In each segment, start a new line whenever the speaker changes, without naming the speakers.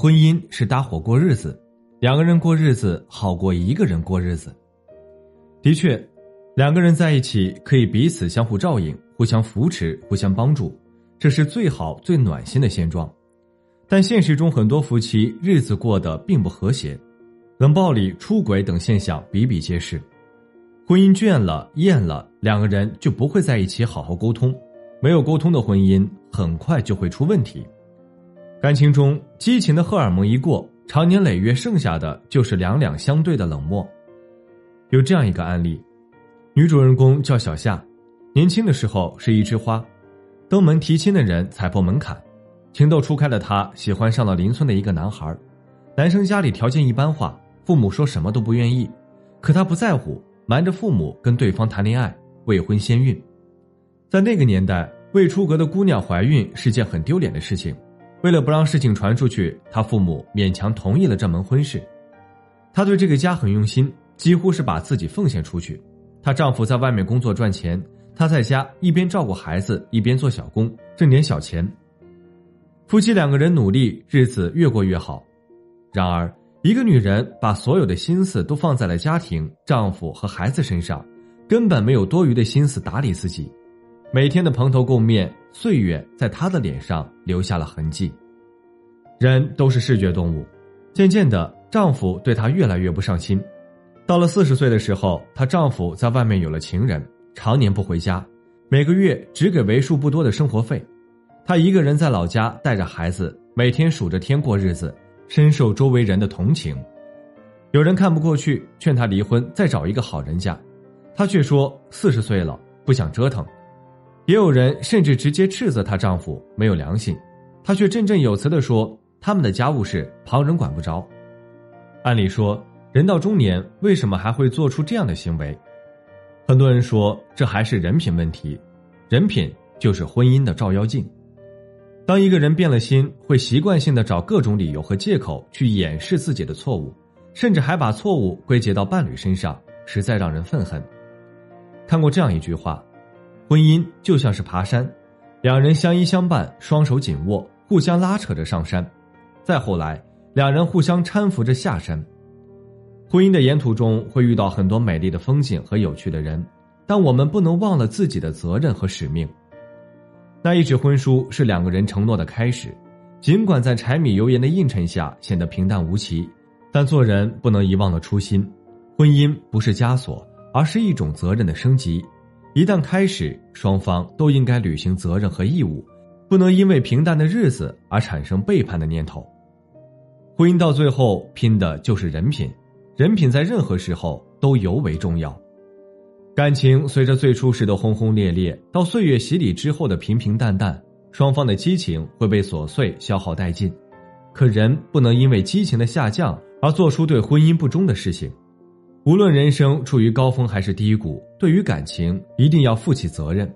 婚姻是搭伙过日子，两个人过日子好过一个人过日子。的确，两个人在一起可以彼此相互照应、互相扶持、互相帮助，这是最好、最暖心的现状。但现实中，很多夫妻日子过得并不和谐，冷暴力、出轨等现象比比皆是。婚姻倦了、厌了，两个人就不会在一起好好沟通，没有沟通的婚姻很快就会出问题。感情中，激情的荷尔蒙一过，长年累月，剩下的就是两两相对的冷漠。有这样一个案例，女主人公叫小夏，年轻的时候是一枝花，登门提亲的人踩破门槛，情窦初开的她喜欢上了邻村的一个男孩，男生家里条件一般化，父母说什么都不愿意，可她不在乎，瞒着父母跟对方谈恋爱，未婚先孕。在那个年代，未出阁的姑娘怀孕是件很丢脸的事情。为了不让事情传出去，她父母勉强同意了这门婚事。她对这个家很用心，几乎是把自己奉献出去。她丈夫在外面工作赚钱，她在家一边照顾孩子，一边做小工，挣点小钱。夫妻两个人努力，日子越过越好。然而，一个女人把所有的心思都放在了家庭、丈夫和孩子身上，根本没有多余的心思打理自己。每天的蓬头垢面，岁月在她的脸上留下了痕迹。人都是视觉动物，渐渐的，丈夫对她越来越不上心。到了四十岁的时候，她丈夫在外面有了情人，常年不回家，每个月只给为数不多的生活费。她一个人在老家带着孩子，每天数着天过日子，深受周围人的同情。有人看不过去，劝她离婚，再找一个好人家，她却说四十岁了，不想折腾。也有人甚至直接斥责她丈夫没有良心，她却振振有词地说他们的家务事旁人管不着。按理说，人到中年为什么还会做出这样的行为？很多人说这还是人品问题，人品就是婚姻的照妖镜。当一个人变了心，会习惯性的找各种理由和借口去掩饰自己的错误，甚至还把错误归结到伴侣身上，实在让人愤恨。看过这样一句话。婚姻就像是爬山，两人相依相伴，双手紧握，互相拉扯着上山。再后来，两人互相搀扶着下山。婚姻的沿途中会遇到很多美丽的风景和有趣的人，但我们不能忘了自己的责任和使命。那一纸婚书是两个人承诺的开始，尽管在柴米油盐的映衬下显得平淡无奇，但做人不能遗忘了初心。婚姻不是枷锁，而是一种责任的升级。一旦开始，双方都应该履行责任和义务，不能因为平淡的日子而产生背叛的念头。婚姻到最后拼的就是人品，人品在任何时候都尤为重要。感情随着最初时的轰轰烈烈，到岁月洗礼之后的平平淡淡，双方的激情会被琐碎消耗殆尽。可人不能因为激情的下降而做出对婚姻不忠的事情。无论人生处于高峰还是低谷，对于感情一定要负起责任。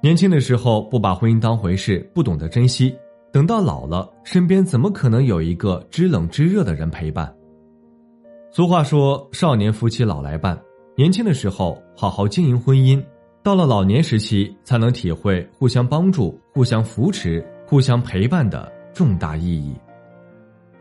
年轻的时候不把婚姻当回事，不懂得珍惜，等到老了，身边怎么可能有一个知冷知热的人陪伴？俗话说：“少年夫妻老来伴。”年轻的时候好好经营婚姻，到了老年时期才能体会互相帮助、互相扶持、互相陪伴的重大意义。